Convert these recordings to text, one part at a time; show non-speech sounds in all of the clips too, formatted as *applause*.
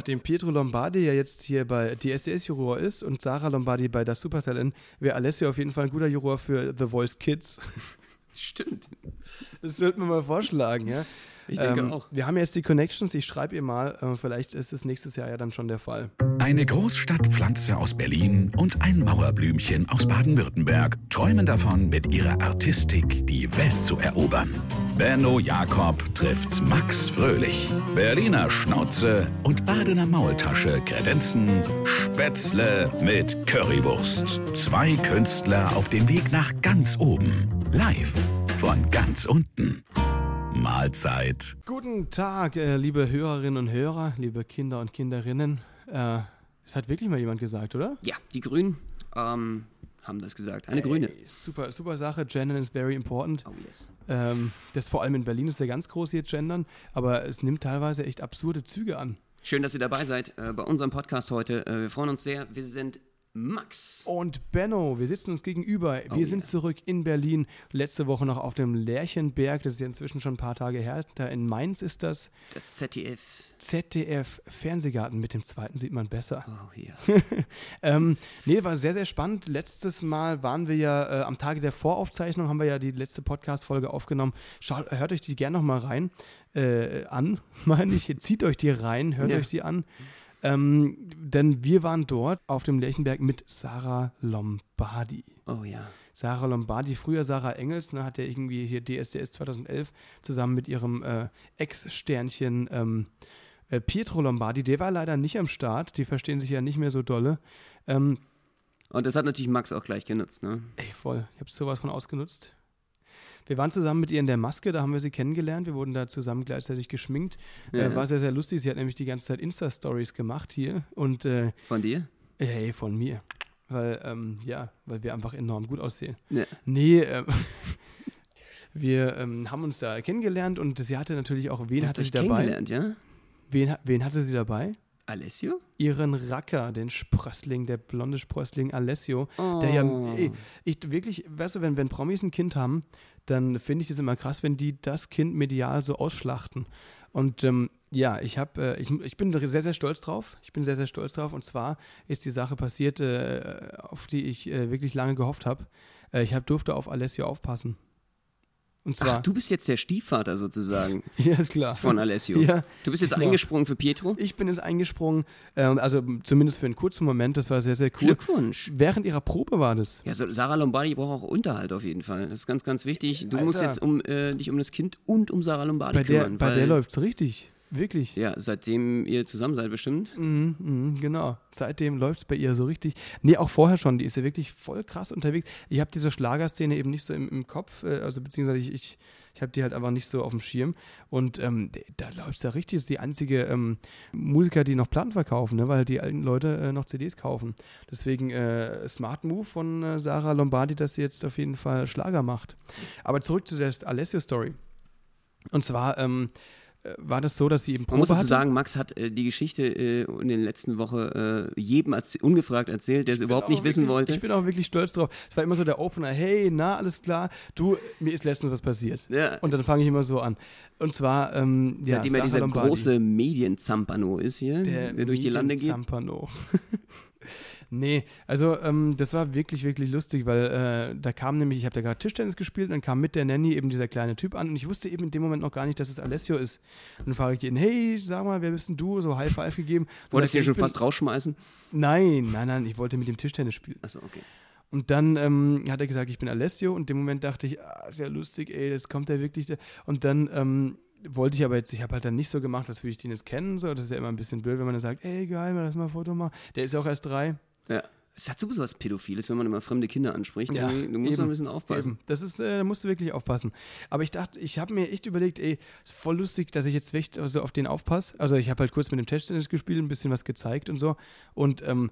Nachdem Pietro Lombardi ja jetzt hier bei DSDS-Juror ist und Sarah Lombardi bei das Supertalent, wäre Alessio auf jeden Fall ein guter Juror für The Voice Kids. Stimmt. Das sollten wir mal vorschlagen, ja. Ich denke Ähm, auch. Wir haben jetzt die Connections, ich schreibe ihr mal, äh, vielleicht ist es nächstes Jahr ja dann schon der Fall. Eine Großstadtpflanze aus Berlin und ein Mauerblümchen aus Baden-Württemberg träumen davon, mit ihrer Artistik die Welt zu erobern. Benno Jakob trifft Max Fröhlich. Berliner Schnauze und Badener Maultasche kredenzen Spätzle mit Currywurst. Zwei Künstler auf dem Weg nach ganz oben. Live von ganz unten. Mahlzeit. Guten Tag, äh, liebe Hörerinnen und Hörer, liebe Kinder und Kinderinnen. Äh, das hat wirklich mal jemand gesagt, oder? Ja, die Grünen ähm, haben das gesagt. Eine Grüne. Ey, super, super Sache. Gendern is very important. Oh yes. Ähm, das vor allem in Berlin ist ja ganz groß hier Gendern, aber es nimmt teilweise echt absurde Züge an. Schön, dass ihr dabei seid äh, bei unserem Podcast heute. Äh, wir freuen uns sehr. Wir sind Max. Und Benno, wir sitzen uns gegenüber. Wir Oh sind zurück in Berlin. Letzte Woche noch auf dem Lerchenberg. Das ist ja inzwischen schon ein paar Tage her. Da in Mainz ist das. Das ZDF. ZDF Fernsehgarten mit dem zweiten sieht man besser. Oh ja. *laughs* Ähm, nee, war sehr, sehr spannend. Letztes Mal waren wir ja äh, am Tage der Voraufzeichnung, haben wir ja die letzte Podcast-Folge aufgenommen. Schaut, hört euch die gerne nochmal rein, äh, an, *laughs* meine ich. Zieht euch die rein, hört Ja. euch die an. Ähm, denn wir waren dort auf dem Lerchenberg mit Sarah Lombardi. Oh ja. Sarah Lombardi, früher Sarah Engels, ne, hat ja irgendwie hier DSDS 2011 zusammen mit ihrem äh, Ex-Sternchen ähm, äh, Pietro Lombardi. Der war leider nicht am Start, die verstehen sich ja nicht mehr so dolle. Ähm, Und das hat natürlich Max auch gleich genutzt, ne? ey, voll, ich habe sowas von ausgenutzt. Wir waren zusammen mit ihr in der Maske, da haben wir sie kennengelernt. Wir wurden da zusammen gleichzeitig geschminkt. Ja. Äh, war sehr, sehr lustig. Sie hat nämlich die ganze Zeit Insta-Stories gemacht hier. Und äh, Von dir? Hey, von mir. Weil, ähm, ja, weil wir einfach enorm gut aussehen. Ja. Nee, ähm, *laughs* wir ähm, haben uns da kennengelernt und sie hatte natürlich auch, wen hatte sie dabei? kennengelernt, ja? Wen, wen hatte sie dabei? Alessio? Ihren Racker, den Sprössling, der blonde Sprössling Alessio. Der ja, Oh. ey, ich wirklich, weißt du, wenn, wenn Promis ein Kind haben, dann finde ich das immer krass, wenn die das Kind medial so ausschlachten. Und ähm, ja, ich habe, äh, ich, ich bin sehr, sehr stolz drauf. Ich bin sehr, sehr stolz drauf. Und zwar ist die Sache passiert, äh, auf die ich äh, wirklich lange gehofft habe. Äh, ich hab, durfte auf Alessio aufpassen. Und zwar, Ach, du bist jetzt der Stiefvater sozusagen *laughs* ja, ist klar. von Alessio. Ja, Du bist jetzt genau. eingesprungen für Pietro? Ich bin jetzt eingesprungen, ähm, also zumindest für einen kurzen Moment, das war sehr, sehr cool. Glückwunsch. Während ihrer Probe war das. Ja, so, Sarah Lombardi braucht auch Unterhalt auf jeden Fall. Das ist ganz, ganz wichtig. Du Alter. musst jetzt um, äh, dich um das Kind und um Sarah Lombardi Bei der, kümmern. bei der läuft es richtig. Wirklich. Ja, seitdem ihr zusammen seid bestimmt. Mhm, mhm, genau. Seitdem läuft es bei ihr so richtig. Nee, auch vorher schon. Die ist ja wirklich voll krass unterwegs. Ich habe diese Schlagerszene eben nicht so im, im Kopf, äh, also beziehungsweise ich, ich, ich habe die halt einfach nicht so auf dem Schirm. Und ähm, da läuft es ja richtig. Das ist die einzige ähm, Musiker, die noch Platten verkaufen, ne? weil die alten Leute äh, noch CDs kaufen. Deswegen äh, Smart Move von äh, Sarah Lombardi, dass sie jetzt auf jeden Fall Schlager macht. Aber zurück zu der Alessio-Story. Und zwar ähm, äh, war das so, dass sie eben Man Probe muss dazu hatte. sagen, Max hat äh, die Geschichte äh, in der letzten Woche äh, jedem erz- ungefragt erzählt, der es überhaupt nicht wissen wirklich, wollte. Ich bin auch wirklich stolz drauf. Es war immer so der Opener, hey, na, alles klar, du, mir ist letztens was passiert. Ja. Und dann fange ich immer so an. Und zwar, ähm, ja, Seitdem er dieser Lombardi, große Medienzampano ist hier, der, durch die Lande geht. Zampano. *laughs* nee, also ähm, das war wirklich, wirklich lustig, weil äh, da kam nämlich, ich habe da gerade Tischtennis gespielt und dann kam mit der Nanny eben dieser kleine Typ an und ich wusste eben in dem Moment noch gar nicht, dass es Alessio ist. Und dann frage ich ihn, hey, sag mal, wer bist denn du? So High Five gegeben. Wolltest du er, ihn schon bin- fast rausschmeißen? Nein, nein, nein, ich wollte mit dem Tischtennis spielen. Achso, okay. Und dann ähm, hat er gesagt, ich bin Alessio. Und in dem Moment dachte ich, ah, ist ja lustig, ey, das kommt ja wirklich. da- Und dann ähm, wollte ich aber jetzt, ich habe halt dann nicht so gemacht, als würde ich den jetzt kennen. So. Das ist ja immer ein bisschen blöd, wenn man dann sagt, ey, geil, mal lass mal ein Foto machen. Der ist ja auch erst drei. Ja. Es hat sowieso was Pädophiles, wenn man immer fremde Kinder anspricht. Ja, du musst eben, ein bisschen aufpassen. Eben. Das ist, äh, da musst du wirklich aufpassen. Aber ich dachte, ich habe mir echt überlegt, ey, ist voll lustig, dass ich jetzt echt so auf den aufpasse. Also ich habe halt kurz mit dem Tischtennis gespielt, ein bisschen was gezeigt und so. Und ähm,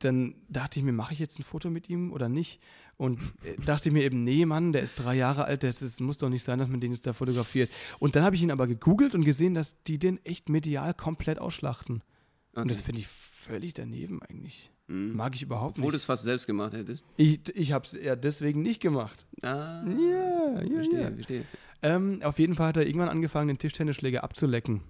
dann dachte ich mir, mache ich jetzt ein Foto mit ihm oder nicht? Und äh, dachte mir eben, nee, Mann, der ist drei Jahre alt, das, muss doch nicht sein, dass man den jetzt da fotografiert. Und dann habe ich ihn aber gegoogelt und gesehen, dass die den echt medial komplett ausschlachten. Und das Okay. finde ich völlig daneben eigentlich. Mhm. Mag ich überhaupt Obwohl du nicht. es fast selbst gemacht hättest. Ich, ich habe es ja deswegen nicht gemacht. Ah, Ja, ja, verstehe, ja. verstehe. Ähm, auf jeden Fall hat er irgendwann angefangen, den Tischtennisschläger abzulecken.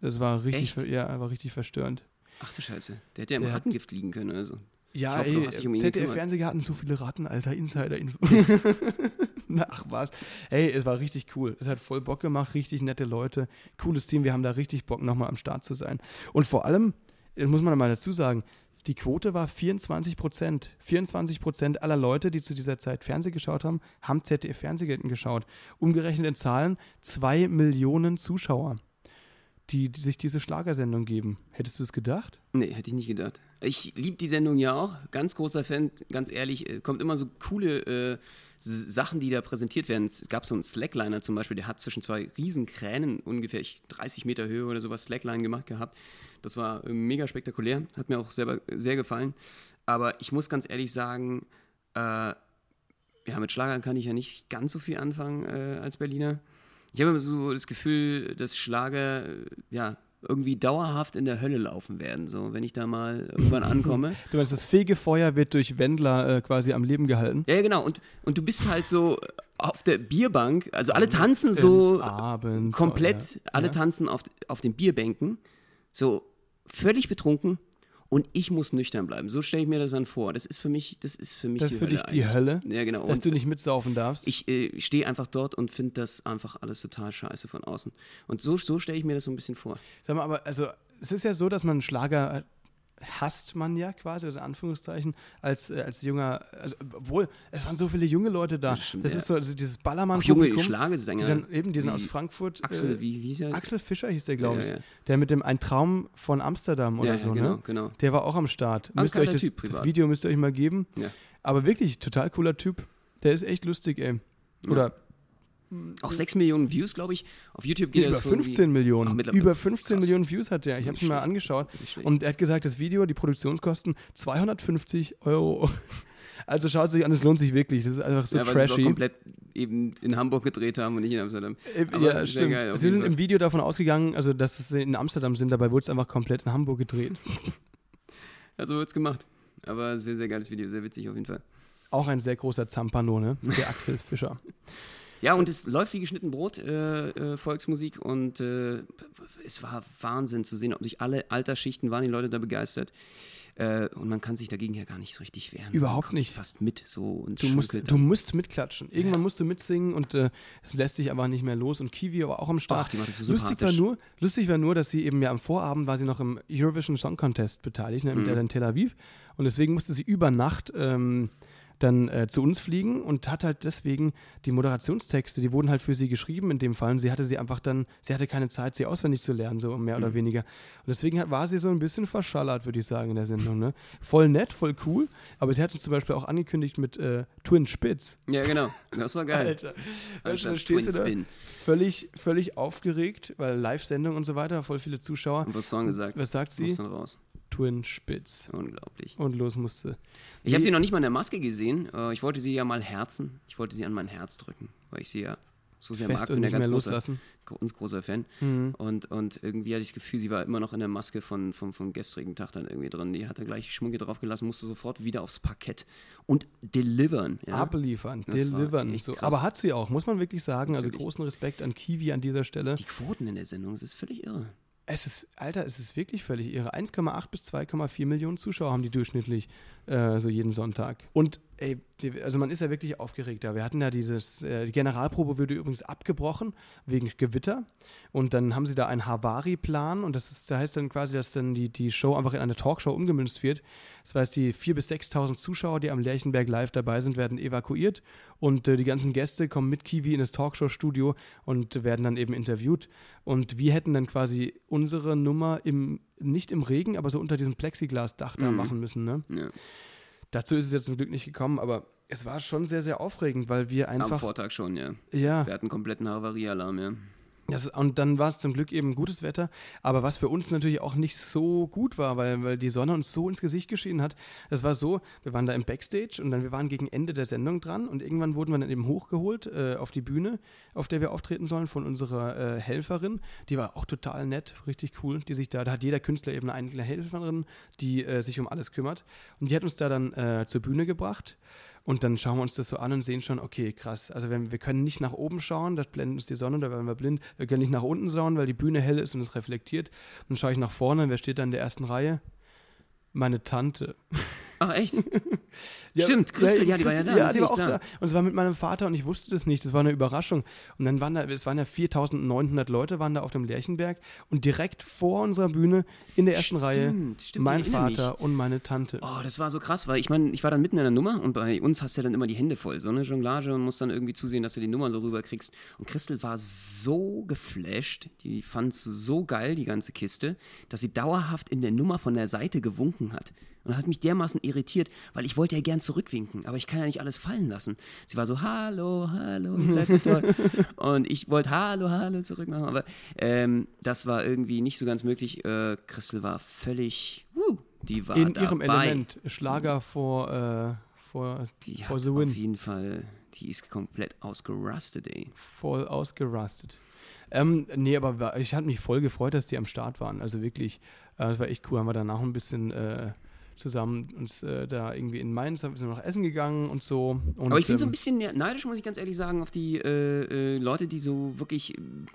Das war richtig, Echt? ja, war richtig verstörend. Ach du Scheiße. Der hätte ja im Der Rattengift liegen können oder so. Ja, hoffe, du ey, um. ZDF-Fernsehen hatten so viele Ratten, alter Insider-Info. *laughs* *laughs* Ach was. Ey, es war richtig cool. Es hat voll Bock gemacht, richtig nette Leute, cooles Team. Wir haben da richtig Bock, nochmal am Start zu sein. Und vor allem, das muss man mal dazu sagen, die Quote war 24 Prozent. 24 Prozent aller Leute, die zu dieser Zeit Fernsehen geschaut haben, haben ZDF-Fernsehen geschaut. Umgerechnet in Zahlen, zwei Millionen Zuschauer, die, die sich diese Schlagersendung geben. Hättest du es gedacht? Nee, hätte ich nicht gedacht. Ich liebe die Sendung ja auch. Ganz großer Fan, ganz ehrlich. äh, Kommt immer so coole äh, Sachen, die da präsentiert werden. Es gab so einen Slackliner zum Beispiel, der hat zwischen zwei Riesenkränen, ungefähr ich- 30 Meter Höhe oder sowas, Slackline gemacht gehabt. Das war äh, mega spektakulär. Hat mir auch selber sehr gefallen. Aber ich muss ganz ehrlich sagen, äh, ja, mit Schlagern kann ich ja nicht ganz so viel anfangen äh, als Berliner. Ich habe immer so das Gefühl, dass Schlager äh, ja irgendwie dauerhaft in der Hölle laufen werden. So, wenn ich da mal *laughs* irgendwann ankomme. Du meinst, das Fegefeuer wird durch Wendler äh, quasi am Leben gehalten? Ja, ja, genau. Und, und du bist halt so auf der Bierbank. Also alle tanzen so Abend, komplett. Alle ja. tanzen auf, auf den Bierbänken. So völlig betrunken. Und ich muss nüchtern bleiben. So stelle ich mir das dann vor. Das ist für mich, das ist für mich Das die ist für Hölle dich die eigentlich. Hölle, Ja, genau. dass Und du nicht mitsaufen darfst. ich äh, stehe einfach dort und finde das einfach alles total scheiße von außen. Und so, so stelle ich mir das so ein bisschen vor. Sag mal, aber also es ist ja so, dass man Schlager hasst man ja quasi, also in Anführungszeichen, als, äh, als junger, also obwohl, es waren so viele junge Leute da. Das, ist so, also dieses Auch junge Schlagersänger. die dann eben, die dann wie aus Frankfurt, Axel, äh, wie, wie hieß er? Axel Fischer hieß der, glaube Ja, ich, ja, der mit dem Ein Traum von Amsterdam oder ja, so, ja, genau, ne? genau. Der war auch am Start. Müsst ihr euch das, Typ, das. Video müsst ihr euch mal geben. Aber wirklich, total cooler Typ. Der ist echt lustig, ey. Oder Auch 6 Millionen Views, glaube ich. Auf YouTube geht über das irgendwie- 15 Millionen. Ach, über 15 Krass. Millionen Views hat der. Ich habe ihn mal angeschaut. Und er hat gesagt, das Video, die Produktionskosten 250 Euro. *laughs* Also schaut sich an, es lohnt sich wirklich. Das ist einfach so ja, weil sie es auch trashy. komplett eben in Hamburg gedreht haben und nicht in Amsterdam. Äh, Aber ja, stimmt. geil, Sie sind Fall. im Video davon ausgegangen, also dass sie in Amsterdam sind, dabei wurde es einfach komplett in Hamburg gedreht. *laughs* Also wird's gemacht. Aber sehr, sehr geiles Video, sehr witzig auf jeden Fall. Auch ein sehr großer Zampano, ne? Der Axel Fischer. *laughs* Ja, und es läuft wie geschnitten Brot, äh, äh, Volksmusik. Und äh, es war Wahnsinn zu sehen, ob sich alle Altersschichten waren die Leute da begeistert. Äh, und man kann sich dagegen ja gar nicht so richtig wehren. Überhaupt nicht. Fast mit so und Du musst, du musst mitklatschen. Irgendwann musst du mitsingen und äh, es lässt sich aber nicht mehr los. Und Kiwi war auch am Start. Ach, die macht das so lustig, war nur, lustig war nur, dass sie eben ja am Vorabend war sie noch im Eurovision Song Contest beteiligt, ne, mit Mhm. der in Tel Aviv. Und deswegen musste sie über Nacht ähm, dann äh, zu uns fliegen und hat halt deswegen die Moderationstexte, die wurden halt für sie geschrieben in dem Fall. Und sie hatte sie einfach dann, sie hatte keine Zeit, sie auswendig zu lernen, so mehr Mhm. oder weniger. Und deswegen hat, war sie so ein bisschen verschallert, würde ich sagen, in der Sendung. Ne? Voll nett, voll cool. Aber sie hat uns zum Beispiel auch angekündigt mit äh, Twin Spitz. Ja, genau. Das war geil. Alter. Weißt du, da stehst du Twin da Spin. völlig, völlig aufgeregt, weil Live-Sendung und so weiter, voll viele Zuschauer. Und was Song gesagt? Was sagt Muss sie? dann raus. Twin Spitz. Unglaublich. Und los musste. Ich habe sie noch nicht mal in der Maske gesehen. Äh, Ich wollte sie ja mal herzen. Ich wollte sie an mein Herz drücken, weil ich sie ja so sehr fest mag. und Bin ja ganz mehr großer, loslassen. ganz großer Fan. Mhm. Und, und irgendwie hatte ich das Gefühl, sie war immer noch in der Maske von, von, vom gestrigen Tag dann irgendwie drin. Die hatte gleich Schmunke drauf gelassen, musste sofort wieder aufs Parkett und delivern. Ja? Abliefern, Das delivern. So. Aber hat sie auch, muss man wirklich sagen. Also Natürlich. großen Respekt an Kiwi an dieser Stelle. Die Quoten in der Sendung, das ist völlig irre. Es ist, Alter, es ist wirklich völlig irre. 1,8 bis 2,4 Millionen Zuschauer haben die durchschnittlich äh, so jeden Sonntag. Und ey, also man ist ja wirklich aufgeregt da. Wir hatten ja dieses, äh, die Generalprobe wurde übrigens abgebrochen wegen Gewitter. Und dann haben sie da einen Havari-Plan und das ist, da heißt dann quasi, dass dann die, die Show einfach in eine Talkshow umgemünzt wird. Das heißt, die 4.000 bis 6.000 Zuschauer, die am Lerchenberg live dabei sind, werden evakuiert und äh, die ganzen Gäste kommen mit Kiwi in das Talkshow-Studio und werden dann eben interviewt. Und wir hätten dann quasi unsere Nummer im, nicht im Regen, aber so unter diesem Plexiglasdach da Mhm. machen müssen. Ne? Ja. Dazu ist es jetzt zum Glück nicht gekommen, aber es war schon sehr, sehr aufregend, weil wir Am einfach. Vortag schon, ja. Ja, Wir hatten kompletten Havariealarm, ja. Das, und dann war es zum Glück eben gutes Wetter, aber was für uns natürlich auch nicht so gut war, weil, weil die Sonne uns so ins Gesicht geschienen hat. Das war so, wir waren da im Backstage und dann wir waren gegen Ende der Sendung dran und irgendwann wurden wir dann eben hochgeholt äh, auf die Bühne, auf der wir auftreten sollen von unserer äh, Helferin. Die war auch total nett, richtig cool, die sich da, da hat jeder Künstler eben eine Helferin, die äh, sich um alles kümmert und die hat uns da dann äh, zur Bühne gebracht Und dann schauen wir uns das so an und sehen schon, okay, krass. Also wenn, wir können nicht nach oben schauen, das blendet uns die Sonne, da werden wir blind. Wir können nicht nach unten schauen, weil die Bühne hell ist und es reflektiert. Dann schaue ich nach vorne, wer steht da in der ersten Reihe? Meine Tante. Ach, echt? *laughs* Stimmt, Christel, ja, die war ja da. Ja, die war auch klar. da. Und es war mit meinem Vater und ich wusste das nicht. Das war eine Überraschung. Und dann waren da, es waren ja 4900 Leute, waren da auf dem Lerchenberg und direkt vor unserer Bühne in der ersten Stimmt, Reihe stimmt, mein erinnere mich. Vater und meine Tante. Oh, das war so krass, weil ich meine, ich war dann mitten in der Nummer und bei uns hast du ja dann immer die Hände voll, so eine Jonglage und musst dann irgendwie zusehen, dass du die Nummer so rüberkriegst. Und Christel war so geflasht, die fand es so geil, die ganze Kiste, dass sie dauerhaft in der Nummer von der Seite gewunken hat. Und das hat mich dermaßen irritiert, weil ich wollte ja gern zurückwinken, aber ich kann ja nicht alles fallen lassen. Sie war so, hallo, hallo, ihr seid so *laughs* toll. und ich wollte hallo, hallo zurück machen, aber ähm, das war irgendwie nicht so ganz möglich. Äh, Christel war völlig, wuh, die war in dabei. ihrem Element. Schlager vor, äh, vor, Die hat the auf win. jeden Fall, die ist komplett ausgerustet, ey. Voll ausgerastet. Ähm, nee, aber ich hatte mich voll gefreut, dass die am Start waren. Also wirklich, äh, das war echt cool. Haben wir danach ein bisschen äh, zusammen uns äh, da irgendwie in Mainz, sind wir noch essen gegangen und so. Und, Aber ich bin so ein ähm, bisschen neidisch, muss ich ganz ehrlich sagen, auf die äh, äh, Leute, die so wirklich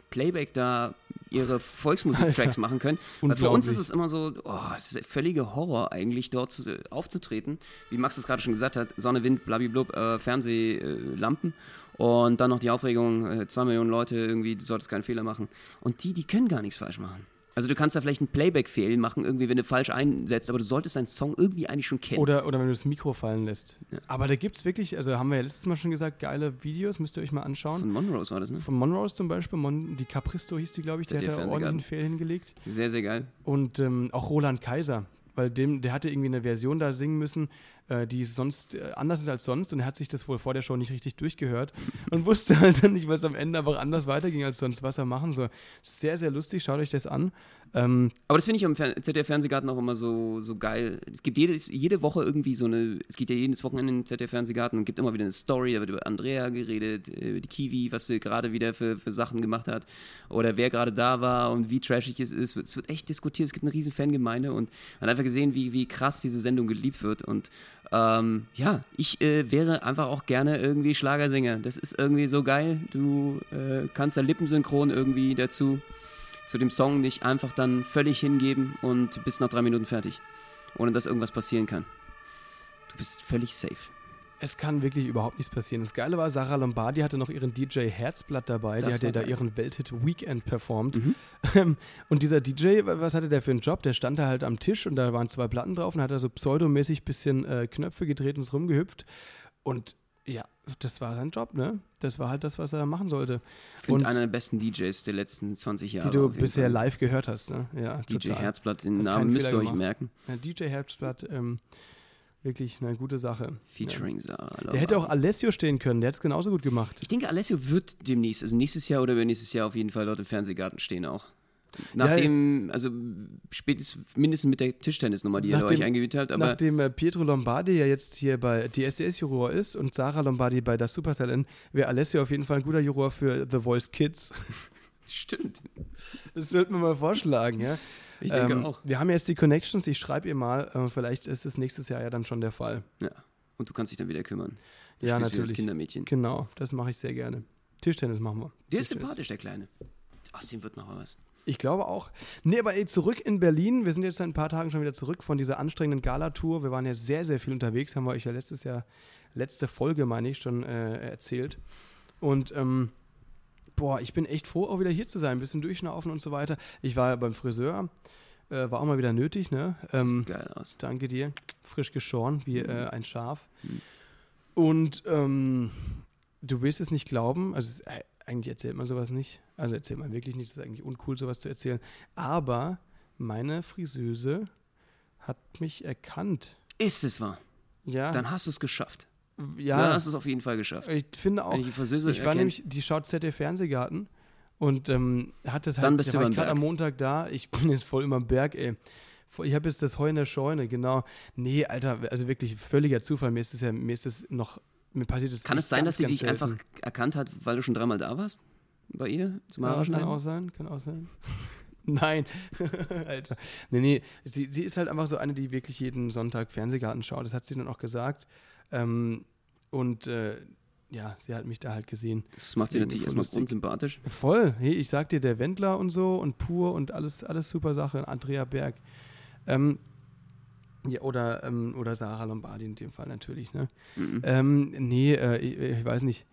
Playback da ihre Volksmusik-Tracks machen können. Weil für uns ist es immer so, oh, es ist völliger Horror eigentlich, dort zu, äh, aufzutreten. Wie Max es gerade schon gesagt hat, Sonne, Wind, blablablub, äh, Fernsehlampen. Äh, und dann noch die Aufregung, äh, zwei Millionen Leute irgendwie, du solltest keinen Fehler machen. Und die, die können gar nichts falsch machen. Also du kannst da vielleicht einen Playback-Fehl machen, irgendwie, wenn du falsch einsetzt, aber du solltest deinen Song irgendwie eigentlich schon kennen. Oder, oder wenn du das Mikro fallen lässt. Aber da gibt es wirklich, also haben wir ja letztes Mal schon gesagt, geile Videos, müsst ihr euch mal anschauen. Von Monrose war das, ne? Von Monrose zum Beispiel, Mon, die Capristo hieß die, glaube ich, die hat da Fernsehgarten. ordentlichen Fehl hingelegt. Sehr, sehr geil. Und ähm, auch Roland Kaiser, weil dem, der hatte irgendwie eine Version da singen müssen, äh, die sonst äh, anders ist als sonst und er hat sich das wohl vor der Show nicht richtig durchgehört *laughs* und wusste halt dann nicht, was am Ende aber anders weiterging als sonst, was er machen soll. Sehr, sehr lustig, schaut euch das an. Ähm, Aber das finde ich Fer ZDF-Fernsehgarten auch immer so, so geil. Es gibt jedes, jede Woche irgendwie so eine, es geht ja jedes Wochenende in den ZDF-Fernsehgarten und gibt immer wieder eine Story, da wird über Andrea geredet, über die Kiwi, was sie gerade wieder für, für Sachen gemacht hat oder wer gerade da war und wie trashig es ist. Es wird echt diskutiert, es gibt eine riesen Fangemeinde und man hat einfach gesehen, wie, wie krass diese Sendung geliebt wird und ähm, ja, ich äh, wäre einfach auch gerne irgendwie Schlagersänger. Das ist irgendwie so geil. Du äh, kannst da lippensynchron irgendwie dazu zu dem Song dich einfach dann völlig hingeben und bist nach drei Minuten fertig. Ohne dass irgendwas passieren kann. Du bist völlig safe. Es kann wirklich überhaupt nichts passieren. Das Geile war, Sarah Lombardi hatte noch ihren DJ Herzblatt dabei, Das die hat ja war da ihren Welthit Weekend performt. Mhm. Ähm, Und dieser DJ, was hatte der für einen Job? Der stand da halt am Tisch und da waren zwei Platten drauf und hat da so pseudomäßig bisschen äh, Knöpfe gedreht und ist rumgehüpft. Und ja, das war sein Job, ne? Das war halt das, was er machen sollte. Ich finde Und einer der besten DJs der letzten 20 Jahre. die du bisher Fall. live gehört hast, ne? Ja, DJ total. Herzblatt, den Hat Namen müsst ihr euch merken. Ja, DJ Herzblatt, ähm, wirklich eine gute Sache. Featuring Sarah. Ja. Der hätte auch Alessio stehen können, der hat es genauso gut gemacht. Ich denke, Alessio wird demnächst, also nächstes Jahr oder übernächstes Jahr auf jeden Fall dort im Fernsehgarten stehen auch. Nachdem, also spätestens mindestens mit der Tischtennisnummer, die ihr euch eingeübt habt, aber Nachdem äh, Pietro Lombardi ja jetzt hier bei DSDS-Juror ist und Sarah Lombardi bei das Supertalent, wäre Alessio auf jeden Fall ein guter Juror für The Voice Kids. stimmt. Das sollten wir mal vorschlagen, ja. Ich denke Ähm, auch. Wir haben jetzt die Connections, ich schreibe ihr mal, äh, vielleicht ist es nächstes Jahr ja dann schon der Fall. Ja. Und du kannst dich dann wieder kümmern. Du Ja, wieder Das natürlich. Kindermädchen. Genau, das mache ich sehr gerne. Tischtennis machen wir. Der ist sympathisch, der Kleine. Aus dem wird noch was. Ich glaube auch. Nee, aber ey, zurück in Berlin. Wir sind jetzt seit ein paar Tagen schon wieder zurück von dieser anstrengenden Galatour. Wir waren ja sehr, sehr viel unterwegs, haben wir euch ja letztes Jahr, letzte Folge, meine ich, schon äh, erzählt. Und ähm, boah, ich bin echt froh, auch wieder hier zu sein, ein bisschen durchschnaufen und so weiter. Ich war ja beim Friseur, äh, war auch mal wieder nötig, ne? Ähm, sieht geil aus. Danke dir. Frisch geschoren, wie Mhm. äh, ein Schaf. Mhm. Und ähm, du willst es nicht glauben, also äh, eigentlich erzählt man sowas nicht. Also erzählt man wirklich nicht, es ist eigentlich uncool, sowas zu erzählen. Aber meine Friseuse hat mich erkannt. Ist es wahr? Ja, Dann hast du es geschafft. Ja. Dann hast du es auf jeden Fall geschafft. ich finde auch. Ich Ich war nämlich, die schaut ZDF Fernsehgarten und ähm, hat das halt, Dann bist da du war ich gerade am. Montag da, ich *laughs* bin jetzt voll immer am Berg, ey. Ich habe jetzt das Heu in der Scheune, genau. Nee, Alter, also wirklich völliger Zufall. Mir ist es ja, mir ist es noch, mir passiert es Kann es sein, ganz, dass sie dich selten. einfach erkannt hat, weil du schon dreimal da warst? Bei ihr? Zum Ja, kann auch sein, kann auch sein. *laughs* Nein, *laughs* Alter. Nee, nee, sie, sie ist halt einfach so eine, die wirklich jeden Sonntag Fernsehgarten schaut. Das hat sie dann auch gesagt. Ähm, und äh, ja, sie hat mich da halt gesehen. Das macht sie natürlich erstmal lustig. grundsympathisch. Voll. Hey, ich sag dir, der Wendler und so und Pur und alles, alles super Sache. Andrea Berg. Ähm, ja, oder, ähm, oder Sarah Lombardi in dem Fall natürlich, ne? Mhm. Ähm, nee, äh, ich, ich weiß nicht.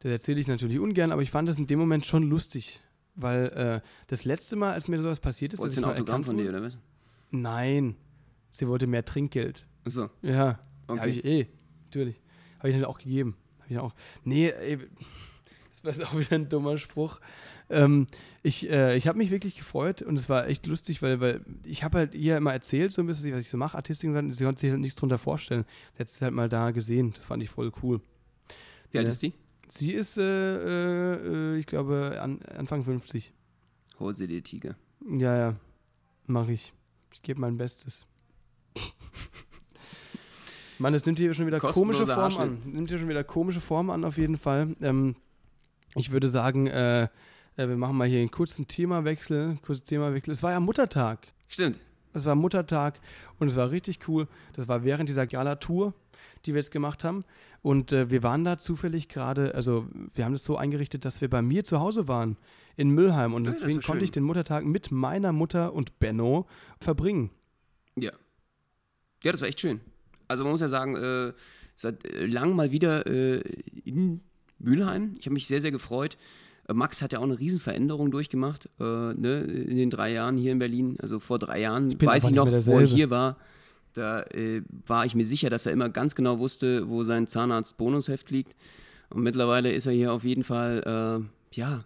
Das erzähle ich natürlich ungern, aber ich fand das in dem Moment schon lustig. Weil äh, das letzte Mal, als mir sowas passiert ist, Wolltest du ein Autogramm von dir, oder was? Nein. Sie wollte mehr Trinkgeld. Achso, Ja. Okay. Habe ich eh. Natürlich. Habe ich dann auch gegeben. Hab ich dann auch. Nee, ey, das war jetzt auch wieder ein dummer Spruch. Ähm, ich äh, ich habe mich wirklich gefreut und es war echt lustig, weil, weil ich habe halt ihr immer erzählt, so ein bisschen, was ich so mache, Artistik, und sie konnte sich halt nichts drunter vorstellen. Sie hat es halt mal da gesehen. Das fand ich voll cool. wie alt Ja. ist die? Sie ist, äh, äh, äh, ich glaube, an, Anfang 50. Hose der Tiger. Ja, ja. Mache ich. Ich gebe mein Bestes. Mann, es nimmt hier schon wieder komische Kostenloser Form an. Haarschnitt. Nimmt hier schon wieder komische Form an, auf jeden Fall. Ähm, ich würde sagen, äh, äh, wir machen mal hier einen kurzen Themawechsel. Kurzen Themawechsel. Es war ja Muttertag. Stimmt. Es war Muttertag und es war richtig cool. Das war während dieser Gala-Tour, die wir jetzt gemacht haben. Und äh, wir waren da zufällig gerade, also wir haben das so eingerichtet, dass wir bei mir zu Hause waren, in Müllheim. Und Ja, deswegen konnte ich den Muttertag mit meiner Mutter und Benno verbringen. Ja. Ja, das war echt schön. Also man muss ja sagen, äh, seit äh, langem mal wieder äh, in Mülheim. Ich habe mich sehr, sehr gefreut. Äh, Max hat ja auch eine Riesenveränderung durchgemacht äh, ne, in den drei Jahren hier in Berlin. Also vor drei Jahren bin weiß ich noch, wo er hier war. Da äh, war ich mir sicher, dass er immer ganz genau wusste, wo sein Zahnarzt-Bonusheft liegt. Und mittlerweile ist er hier auf jeden Fall, äh, ja,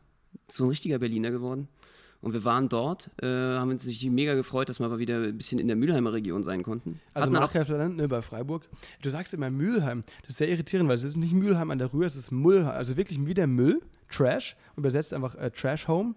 so ein richtiger Berliner geworden. Und wir waren dort, äh, haben uns natürlich mega gefreut, dass wir mal wieder ein bisschen in der Mülheimer Region sein konnten. Also Markgräflerland, ne, bei Freiburg. Du sagst immer Mülheim. Das ist sehr irritierend, weil es ist nicht Mülheim an der Rühr, es ist Müllheim. Also wirklich wie der Müll, Trash, übersetzt einfach äh, Trash Home.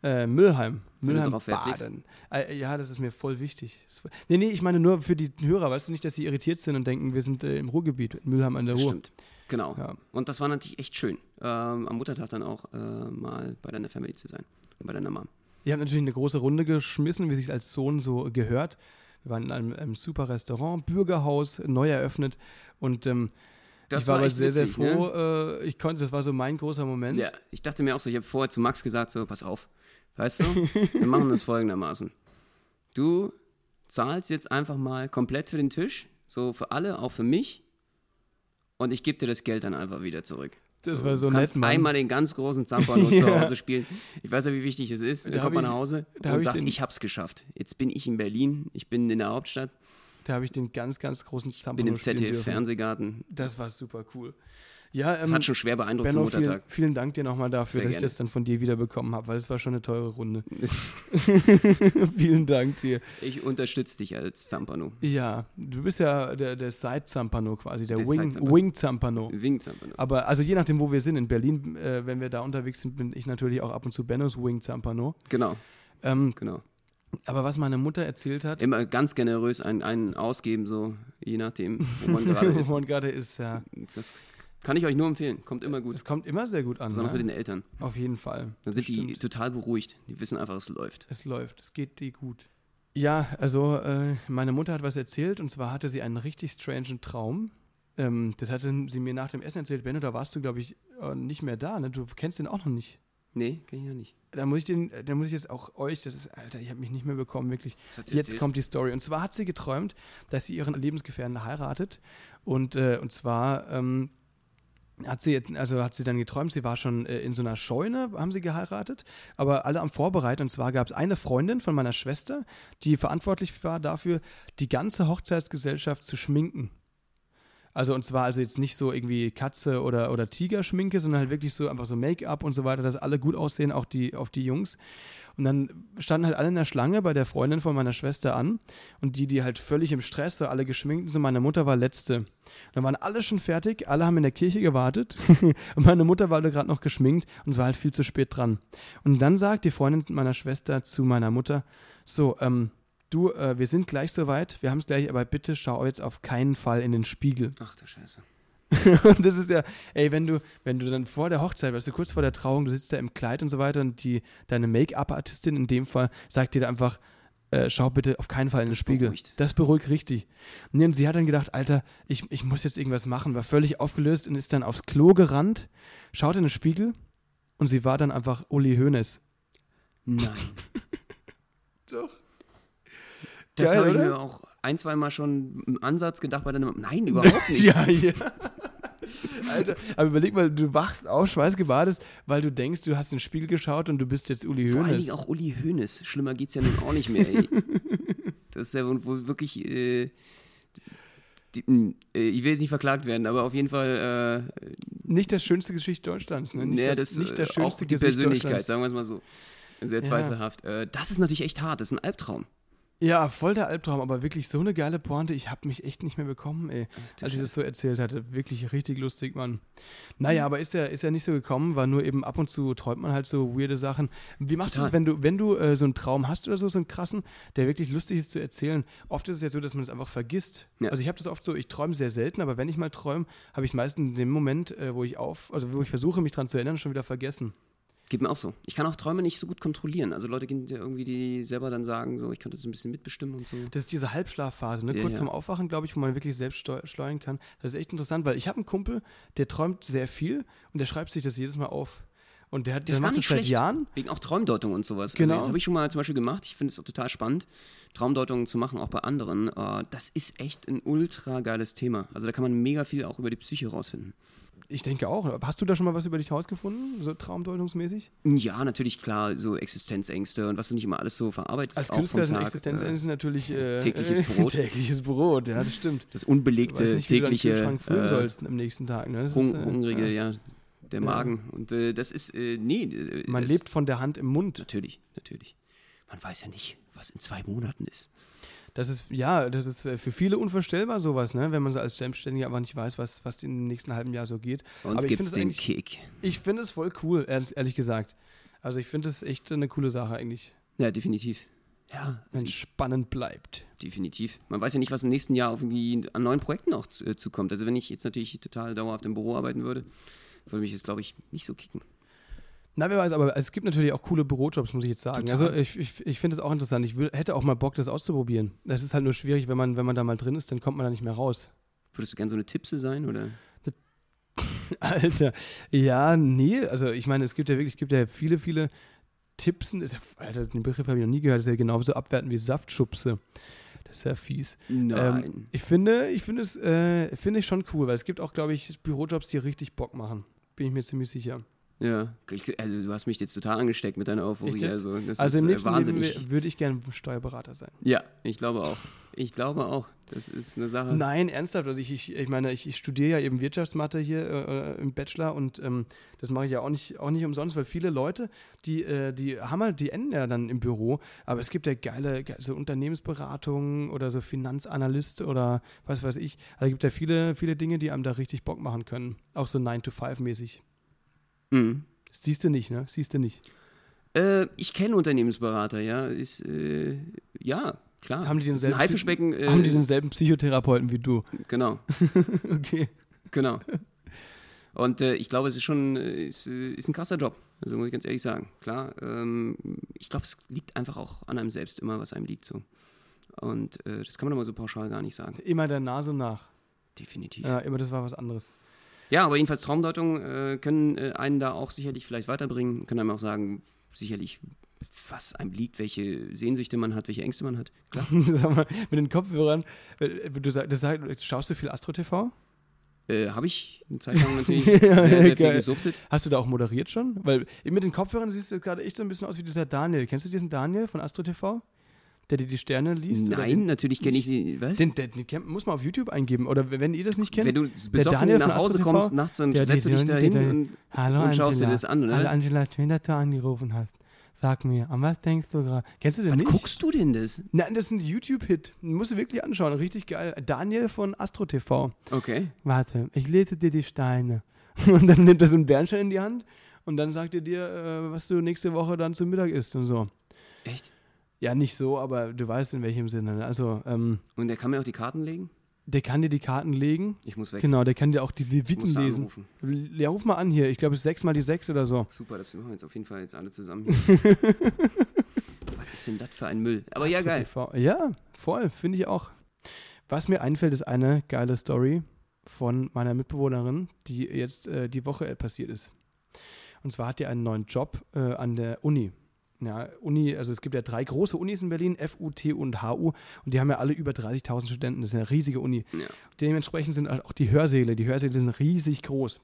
Äh, Müllheim. Du Müllheim. Baden. Äh, ja, das ist mir voll wichtig. Voll- Nee, nee, ich meine nur für die Hörer, weißt du nicht, dass sie irritiert sind und denken, wir sind äh, im Ruhrgebiet, Müllheim an der das Ruhr. stimmt. Genau. Ja. Und das war natürlich echt schön, ähm, am Muttertag dann auch äh, mal bei deiner Family zu sein. Und bei deiner Mom. Ihr habt natürlich eine große Runde geschmissen, wie sich als Sohn so gehört. Wir waren in einem, einem super Restaurant, Bürgerhaus, neu eröffnet und ähm, Das ich war, aber echt sehr, witzig, sehr ne? froh. Äh, ich konnte, das war so mein großer Moment. Ja, ich dachte mir auch so, ich habe vorher zu Max gesagt, so, pass auf, weißt du, wir machen das *laughs* folgendermaßen. Du zahlst jetzt einfach mal komplett für den Tisch, so für alle, auch für mich, und ich gebe dir das Geld dann einfach wieder zurück. Das war so du kannst nett, Mann. einmal den ganz großen Zampano *laughs* zu Ja. Hause spielen. Ich weiß ja, wie wichtig es ist. Da Dann hab kommt man ich- nach Hause da hab und ich sagt, den- ich hab's geschafft. Jetzt bin ich in Berlin, ich bin in der Hauptstadt, Da habe ich den ganz, ganz großen bin Zampano im spielen dürfen. ZDF-Fernsehgarten. Das war super cool. Ja, Das ähm, hat schon schwer beeindruckt zum Benno, vielen, Muttertag. vielen Dank dir nochmal dafür, Sehr dass ich gerne. das dann von dir wieder bekommen habe, weil es war schon eine teure Runde. *laughs* *laughs* vielen Dank dir. Ich unterstütze dich als Zampano. Ja, du bist ja der, der Side-Zampano quasi, der, Der. Wing-Zampano. Wing Zampano. Aber also je nachdem, wo wir sind, in Berlin, äh, wenn wir da unterwegs sind, bin ich natürlich auch ab und zu Bennos Wing Zampano. Genau, Ähm, genau. aber was meine Mutter erzählt hat, Immer ganz generös einen, einen ausgeben, so je nachdem, wo man gerade *laughs* ist. wo man gerade ist, ja, Das kann ich euch nur empfehlen. Kommt immer gut. das kommt immer sehr gut an. Besonders Ne? mit den Eltern. Auf jeden Fall. Dann sind Das die stimmt. total beruhigt. Die wissen einfach, es läuft. Es läuft, es geht dir gut. Ja, also äh, meine Mutter hat was erzählt und zwar hatte sie einen richtig strangen Traum. Ähm, das hatte sie mir nach dem Essen erzählt. Benno, da warst du, glaube ich, äh, nicht mehr da. Ne? Du kennst den auch noch nicht. Nee, kann ich ja nicht. Da muss ich den, da muss ich jetzt auch euch, das ist, Alter, ich habe mich nicht mehr bekommen, wirklich. Jetzt erzählt? kommt die Story. Und zwar hat sie geträumt, dass sie ihren Lebensgefährten heiratet. Und, äh, und zwar ähm, hat sie, also hat sie dann geträumt, sie war schon äh, in so einer Scheune, haben sie geheiratet, aber alle am Vorbereiten. Und zwar gab es eine Freundin von meiner Schwester, die verantwortlich war dafür, die ganze Hochzeitsgesellschaft zu schminken. Also und zwar also jetzt nicht so irgendwie Katze oder, oder Tigerschminke, sondern halt wirklich so einfach so Make-up und so weiter, dass alle gut aussehen, auch die, auf die Jungs. Und dann standen halt alle in der Schlange bei der Freundin von meiner Schwester an und die, die halt völlig im Stress, so alle geschminkt und so, meine Mutter war letzte. Dann waren alle schon fertig, alle haben in der Kirche gewartet *laughs* und meine Mutter war gerade noch geschminkt und es war halt viel zu spät dran. Und dann sagt die Freundin meiner Schwester zu meiner Mutter, so, ähm, du, äh, wir sind gleich soweit, wir haben es gleich, aber bitte schau jetzt auf keinen Fall in den Spiegel. Ach du Scheiße. *laughs* Und das ist ja, ey, wenn du, wenn du dann vor der Hochzeit, weißt du, kurz vor der Trauung, du sitzt da im Kleid und so weiter und die, deine Make-up-Artistin in dem Fall sagt dir da einfach, äh, schau bitte auf keinen Fall in den Das Spiegel. beruhigt. Das beruhigt richtig. Nee, und sie hat dann gedacht, Alter, ich, ich muss jetzt irgendwas machen, war völlig aufgelöst und ist dann aufs Klo gerannt, schaut in den Spiegel und sie war dann einfach Uli Hoeneß. Nein. *laughs* Doch. Das habe ich oder? mir auch ein, zwei Mal schon im Ansatz gedacht bei deinem. Nein, überhaupt *laughs* nicht. ja, ja. Alter, aber überleg mal, du wachst auf, schweißgebadet, weil du denkst, du hast in den Spiegel geschaut und du bist jetzt Uli Vor allen Hoeneß. Dingen auch Uli Hoeneß. Schlimmer geht's ja nun auch nicht mehr, ey. *laughs* Das ist ja wohl- wirklich. Äh, die, mh, äh, ich will jetzt nicht verklagt werden, aber auf jeden Fall. Äh, Nicht das schönste Gesicht Deutschlands, ne? Nicht, ja, das, nicht äh, das schönste auch die Gesicht Persönlichkeit, Deutschlands. sagen wir es mal so. Sehr Ja. zweifelhaft. Äh, das ist natürlich echt hart. Das ist ein Albtraum. Ja, voll der Albtraum, aber wirklich so eine geile Pointe. Ich habe mich echt nicht mehr bekommen, ey, als ich das so erzählt hatte. Wirklich richtig lustig, Mann. Naja, aber ist ja, ist ja nicht so gekommen, war nur eben ab und zu träumt man halt so weirde Sachen. Wie machst du das, wenn du, wenn du äh, so einen Traum hast oder so, so einen krassen, der wirklich lustig ist zu erzählen? Oft ist es ja so, dass man es einfach vergisst. Ja. Also ich habe das oft so, ich träume sehr selten, aber wenn ich mal träume, habe ich es meistens in dem Moment, äh, wo ich auf, also wo ich versuche, mich dran zu erinnern, schon wieder vergessen. Geht mir auch so. Ich kann auch Träume nicht so gut kontrollieren. Also Leute gehen ja irgendwie, die selber dann sagen, so, ich könnte das ein bisschen mitbestimmen und so. Das ist diese Halbschlafphase, ne? Ja, kurz ja. vorm Aufwachen, glaube ich, wo man wirklich selbst steu steuern kann. Das ist echt interessant, weil ich habe einen Kumpel, der träumt sehr viel und der schreibt sich das jedes Mal auf. Und der, hat, Das der macht das seit. Jahren. Wegen auch Traumdeutung und sowas. Genau. Also das habe ich schon mal zum Beispiel gemacht. Ich finde es auch total spannend, Traumdeutungen zu machen, auch bei anderen. Äh, das ist echt ein ultra geiles Thema. Also da kann man mega viel auch über die Psyche rausfinden. Ich denke auch. Hast du da schon mal was über dich rausgefunden, so traumdeutungsmäßig? Ja, natürlich, klar, so Existenzängste und was du nicht immer alles so verarbeitest. Als Künstler sind Existenzängste natürlich äh, tägliches *laughs* Brot. tägliches Brot, ja, das stimmt. Das Du weißt unbelegte, nicht, wie du Kühlschrank füllen äh, sollst am nächsten Tag. Ne? Hung ist, äh, hungrige, ja. ja, der Magen. Und äh, das ist, äh, nee. äh, Man lebt von der Hand im Mund. Natürlich, natürlich. Man weiß ja nicht, was in zwei Monaten ist. Das ist, ja, das ist äh, für viele unvorstellbar sowas, ne? wenn man so als Selbstständiger aber nicht weiß, was, was im nächsten halben Jahr so geht. Bei uns aber ich gibt finde es den Kick. ich finde es voll cool, ehrlich, gesagt. Also ich finde es echt eine coole Sache eigentlich, Ja, definitiv. Ja, wenn es spannend bleibt. definitiv. Man weiß ja nicht, was im nächsten Jahr irgendwie an neuen Projekten auch äh, zukommt. Also wenn ich jetzt natürlich total dauerhaft im Büro arbeiten würde, würde mich das, glaube ich, nicht so kicken. Na, wer weiß, aber es gibt natürlich auch coole Bürojobs, muss ich jetzt sagen. Total. Also ich, ich, ich finde es auch interessant. Ich will, hätte auch mal Bock, das auszuprobieren. Das ist halt nur schwierig, wenn man, wenn man da mal drin ist, dann kommt man da nicht mehr raus. Würdest du gern so eine Tippse sein? Oder? *laughs* Alter, ja, nee, also ich meine, es gibt ja wirklich, es gibt ja viele, viele Tippsen. Ist ja, Alter, den Begriff habe ich noch nie gehört. Das ist ja genauso abwertend wie Saftschubse. Das ist ja fies. Nein. Ähm, ich finde, ich finde es, äh, finde ich schon cool, weil es gibt auch, glaube ich, Bürojobs, die richtig Bock machen. Bin ich mir ziemlich sicher. Ja, also du hast mich jetzt total angesteckt mit deiner Euphorie. Also das also ist äh, wahnsinnig. Würde ich gerne Steuerberater sein. Ja, ich glaube auch. Ich glaube auch. Das ist eine Sache. Nein, ernsthaft. Also ich, ich, ich meine, ich, ich studiere ja eben Wirtschaftsmathe hier äh, im Bachelor und ähm, das mache ich ja auch nicht, auch nicht umsonst, weil viele Leute, die, äh, die haben halt, die enden ja dann im Büro, aber es gibt ja geile, geile so Unternehmensberatungen oder so Finanzanalyst oder was weiß ich. Also es gibt ja viele, viele Dinge, die einem da richtig Bock machen können. Auch so 9-to-5-mäßig. Mhm. Siehst du nicht, ne? Siehst du nicht. Äh, ich kenne Unternehmensberater, ja. Ist, äh, ja, klar. Haben die Das ein denselben, Haifischbecken. Äh, haben die denselben Psychotherapeuten wie du? Genau, *laughs* Okay. genau. Und äh, ich glaube, es ist schon äh, ist, äh, ist ein krasser Job. Also muss ich ganz ehrlich sagen. Klar, ähm, ich glaube, es liegt einfach auch an einem selbst immer, was einem liegt so. Und äh, das kann man aber so pauschal gar nicht sagen. Immer der Nase nach. Definitiv. Ja, immer das war was anderes. Ja, aber jedenfalls Traumdeutungen äh, können äh, einen da auch sicherlich vielleicht weiterbringen, können einem auch sagen, sicherlich, was einem liegt, welche Sehnsüchte man hat, welche Ängste man hat. Klar. *laughs* Sag mal, mit den Kopfhörern, äh, du, sag, das sag, schaust du viel Astro TV? Äh, Habe ich eine Zeit lang natürlich Ja, *laughs* sehr, sehr viel gesuchtet. Hast du da auch moderiert schon? Weil mit den Kopfhörern siehst du gerade echt so ein bisschen aus wie dieser Daniel. Kennst du diesen Daniel von Astro TV? Der dir die Sterne liest? Nein, natürlich kenne ich die. Was? Den, den, den muss man auf YouTube eingeben. Oder wenn ihr das nicht kennt. Wenn du besoffen nach Hause kommst nachts und der- setzt du dich da hin und Hallo und schaust dir das an, oder Hallo? Angela, schön, dass du angerufen hast. Sag mir, an was denkst du gerade? Kennst du den wann nicht? guckst du denn das? Nein, das ist ein YouTube-Hit. Musst du wirklich anschauen. Richtig geil. Daniel von Astro TV. Okay. Warte, ich lese dir die Steine. *laughs* Und dann nimmt er so einen Bernstein in die Hand und dann sagt er dir, äh, was du nächste Woche dann zum Mittag isst und so. Echt? Ja, nicht so, aber du weißt in welchem Sinne. ne? Also, ähm, Und der kann mir auch die Karten legen? der kann dir die Karten legen. Ich muss weg. Genau, der kann dir auch die Leviten lesen. anrufen. Ja, ruf mal an hier. Ich glaube, es ist sechs mal die sechs oder so. Super, das machen wir jetzt auf jeden Fall jetzt alle zusammen *laughs* Was ist denn das für ein Müll? Aber ja, geil. TV. Ja, voll, finde ich auch. Was mir einfällt, ist eine geile Story von meiner Mitbewohnerin, die jetzt äh, die Woche passiert ist. Und zwar hat die einen neuen Job äh, an der Uni. Ja, Uni, also es gibt ja drei große Unis in Berlin, FU, TU und HU, und die haben ja alle über 30.000 Studenten. Das ist eine riesige Uni. Ja. Dementsprechend sind auch die Hörsäle, die Hörsäle sind riesig groß.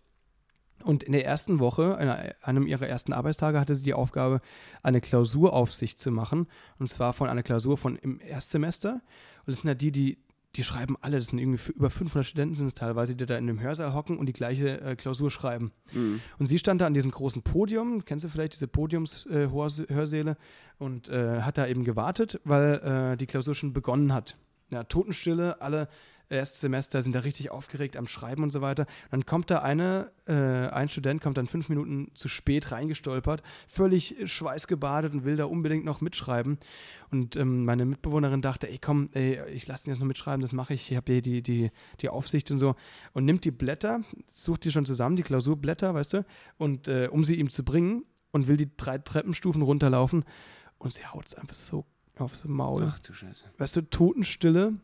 Und in der ersten Woche, an einem ihrer ersten Arbeitstage, hatte sie die Aufgabe, eine Klausuraufsicht zu machen. Und zwar von einer Klausur von im Erstsemester. Und das sind ja die, die die schreiben alle, das sind irgendwie über 500 Studenten sind es teilweise, die da in dem Hörsaal hocken und die gleiche äh, Klausur schreiben. Mhm. Und sie stand da an diesem großen Podium, kennst du vielleicht diese Podiumshörsäle, äh, und äh, hat da eben gewartet, weil äh, die Klausur schon begonnen hat. Ja, Totenstille, alle Erstsemester sind da richtig aufgeregt am Schreiben und so weiter. Dann kommt da eine, äh, ein Student kommt dann fünf Minuten zu spät reingestolpert, völlig schweißgebadet und will da unbedingt noch mitschreiben. Und ähm, meine Mitbewohnerin dachte, ey komm, ey, ich lasse ihn jetzt noch mitschreiben, das mache ich, ich habe hier die, die, die Aufsicht und so. Und nimmt die Blätter, sucht die schon zusammen, die Klausurblätter, weißt du, und äh, um sie ihm zu bringen und will die drei Treppenstufen runterlaufen und sie haut es einfach so aufs Maul. Ach du Scheiße. Weißt du, Totenstille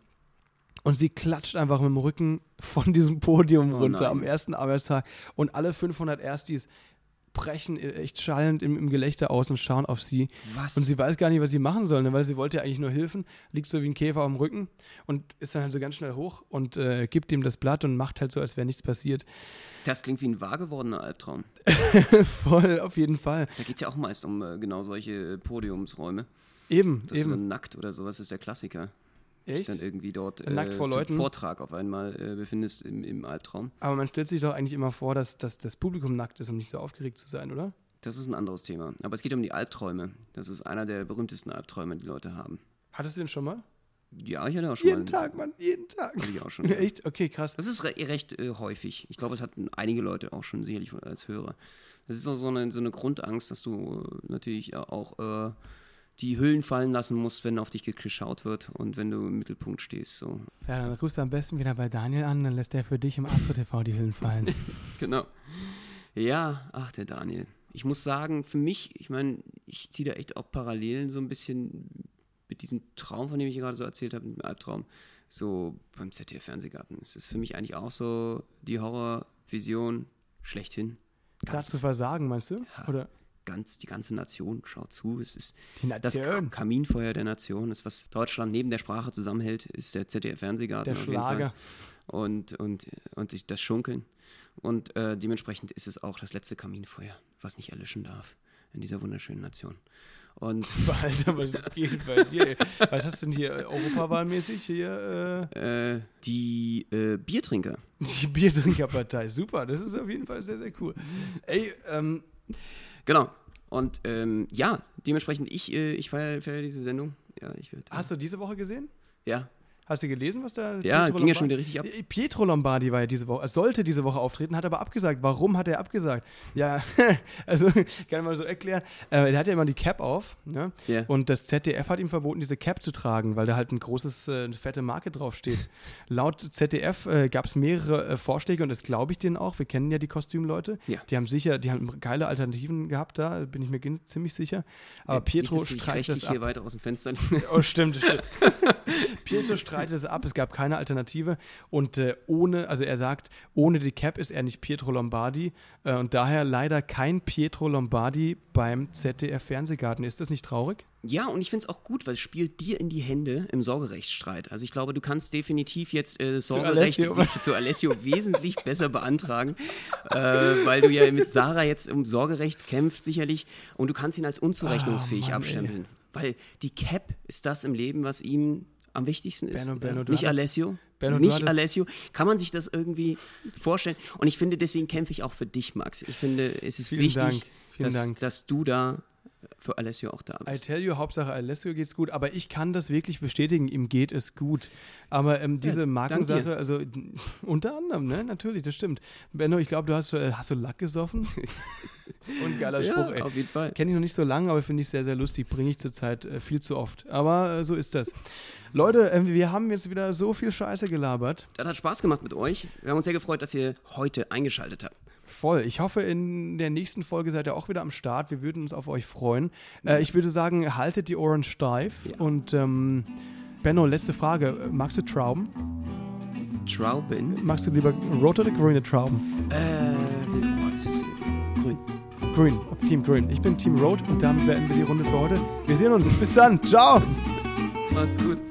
und sie klatscht einfach mit dem Rücken von diesem Podium Oh runter nein. am ersten Arbeitstag. Und alle 500 Erstis brechen echt schallend im, im Gelächter aus und schauen auf sie. Was? Und sie weiß gar nicht, was sie machen soll, ne? weil sie wollte ja eigentlich nur helfen, liegt so wie ein Käfer am Rücken und ist dann halt so ganz schnell hoch und äh, gibt ihm das Blatt und macht halt so, als wäre nichts passiert. das klingt wie ein wahr gewordener Albtraum. *laughs* Voll, auf jeden Fall. Da geht es ja auch meist um äh, genau solche äh, Podiumsräume. Eben, Das ist eben. dann nackt oder sowas ist der Klassiker. Dich Echt? dann irgendwie dort Nackt vor Leuten? Vortrag auf einmal äh, befindest im, im Albtraum. Aber man stellt sich doch eigentlich immer vor, dass, dass das Publikum nackt ist, um nicht so aufgeregt zu sein, oder? Das ist ein anderes Thema. Aber es geht um die Albträume. Das ist einer der berühmtesten Albträume, die Leute haben. Hattest du den schon mal? Ja, ich hatte auch schon Jeden mal. Tag, Mann, jeden Tag. Hatte ich auch schon. ja. *laughs* Echt? Okay, krass. Das ist re recht äh, häufig. Ich glaube, es hatten einige Leute auch schon sicherlich als Hörer. Das ist auch so eine, so eine Grundangst, dass du äh, natürlich auch äh, die Hüllen fallen lassen musst, wenn auf dich geschaut wird und wenn du im Mittelpunkt stehst. So. Ja, dann rufst du am besten wieder bei Daniel an, dann lässt er für dich im Astro TV die Hüllen fallen. *laughs* Genau. Ja, ach, der Daniel. Ich muss sagen, für mich, ich meine, ich ziehe da echt auch Parallelen so ein bisschen mit diesem Traum, von dem ich gerade so erzählt habe, mit dem Albtraum, so beim ZDF-Fernsehgarten. Es ist für mich eigentlich auch so die Horrorvision schlechthin. Da zu versagen, meinst du? Ja. Oder ganz, die ganze Nation schaut zu. Es ist das Kaminfeuer der Nation. Das, was Deutschland neben der Sprache zusammenhält, ist der ZDF-Fernsehgarten. der. Schlager. Und, und, und das Schunkeln. Und äh, dementsprechend ist es auch das letzte Kaminfeuer, was nicht erlöschen darf in dieser wunderschönen Nation. Und *laughs* Alter, was geht bei dir? ey? Was hast du denn hier äh, europawahlmäßig hier? Äh, äh, die äh, Biertrinker. die Biertrinkerpartei. Super, das ist auf jeden Fall sehr, sehr cool. Ey, ähm, Genau. Und ähm, ja, dementsprechend, ich, äh, ich feiere feier diese Sendung. Ja, ich werde. hast du diese Woche gesehen? Ja, Hast du gelesen, was da Ja, Pietro ging ja schon Lombardi- wieder richtig ab. Äh, Pietro Lombardi war ja diese Woche, sollte diese Woche auftreten, hat aber abgesagt. Warum hat er abgesagt? Ja, *laughs* also kann ich mal so erklären. Äh, er hat ja immer die Cap auf, ne? Ja. Und das ZDF hat ihm verboten, diese Cap zu tragen, weil da halt ein großes, äh, eine fette Marke draufsteht. *laughs* Laut ZDF äh, gab es mehrere Vorschläge und das glaube ich denen auch. Wir kennen ja die Kostümleute. Ja. Die haben sicher, die haben geile Alternativen gehabt da, bin ich mir ziemlich sicher. Aber Pietro Nicht, dass ich streitet das ab. hier weiter aus dem Fenster. Oh, stimmt, stimmt. *laughs* Pietro streitet es ab, es gab keine Alternative und äh, ohne, also er sagt, ohne die Cap ist er nicht Pietro Lombardi äh, und daher leider kein Pietro Lombardi beim ZDF Fernsehgarten. Ist das nicht traurig? Ja, und ich finde es auch gut, weil es spielt dir in die Hände im Sorgerechtsstreit. Also ich glaube, du kannst definitiv jetzt äh, Sorgerecht Alessio. *laughs* zu Alessio wesentlich besser beantragen, äh, weil du ja mit Sarah jetzt um Sorgerecht kämpft sicherlich und du kannst ihn als unzurechnungsfähig Ah, Mann, abstempeln. Weil die Cap ist das im Leben, was ihm am wichtigsten ist. Benno, Benno, Nicht Alessio. Benno, nicht Alessio. Kann man sich das irgendwie vorstellen? Und ich finde, deswegen kämpfe ich auch für dich, Max. Ich finde, es ist Vielen wichtig, dass, Dank. dass du da für Alessio auch da I bist. tell you, Hauptsache Alessio geht's gut, aber ich kann das wirklich bestätigen, ihm geht es gut. Aber ähm, diese dank Markensache, also *laughs* unter anderem, ne, natürlich, das stimmt. Benno, ich glaube, du hast, äh, hast du Lack gesoffen? *laughs* Und geiler Spruch, ey. Ja, auf jeden Fall. Kenne ich noch nicht so lange, aber finde ich sehr, sehr lustig. Bringe ich zurzeit äh, viel zu oft. Aber äh, so ist das. Leute, äh, wir haben jetzt wieder so viel Scheiße gelabert. Das hat Spaß gemacht mit euch. Wir haben uns sehr gefreut, dass ihr heute eingeschaltet habt. Voll. Ich hoffe, in der nächsten Folge seid ihr auch wieder am Start. Wir würden uns auf euch freuen. Äh, ich würde sagen, haltet die Ohren steif. Ja. Und ähm, Benno, letzte Frage. Magst du Trauben? Trauben. Magst du lieber rote oder grüne Trauben? Äh, oh, das ist grün. Grün. Team Grün. Ich bin Team Rot und damit beenden wir die Runde für heute. Wir sehen uns. Bis dann. Ciao. Macht's gut.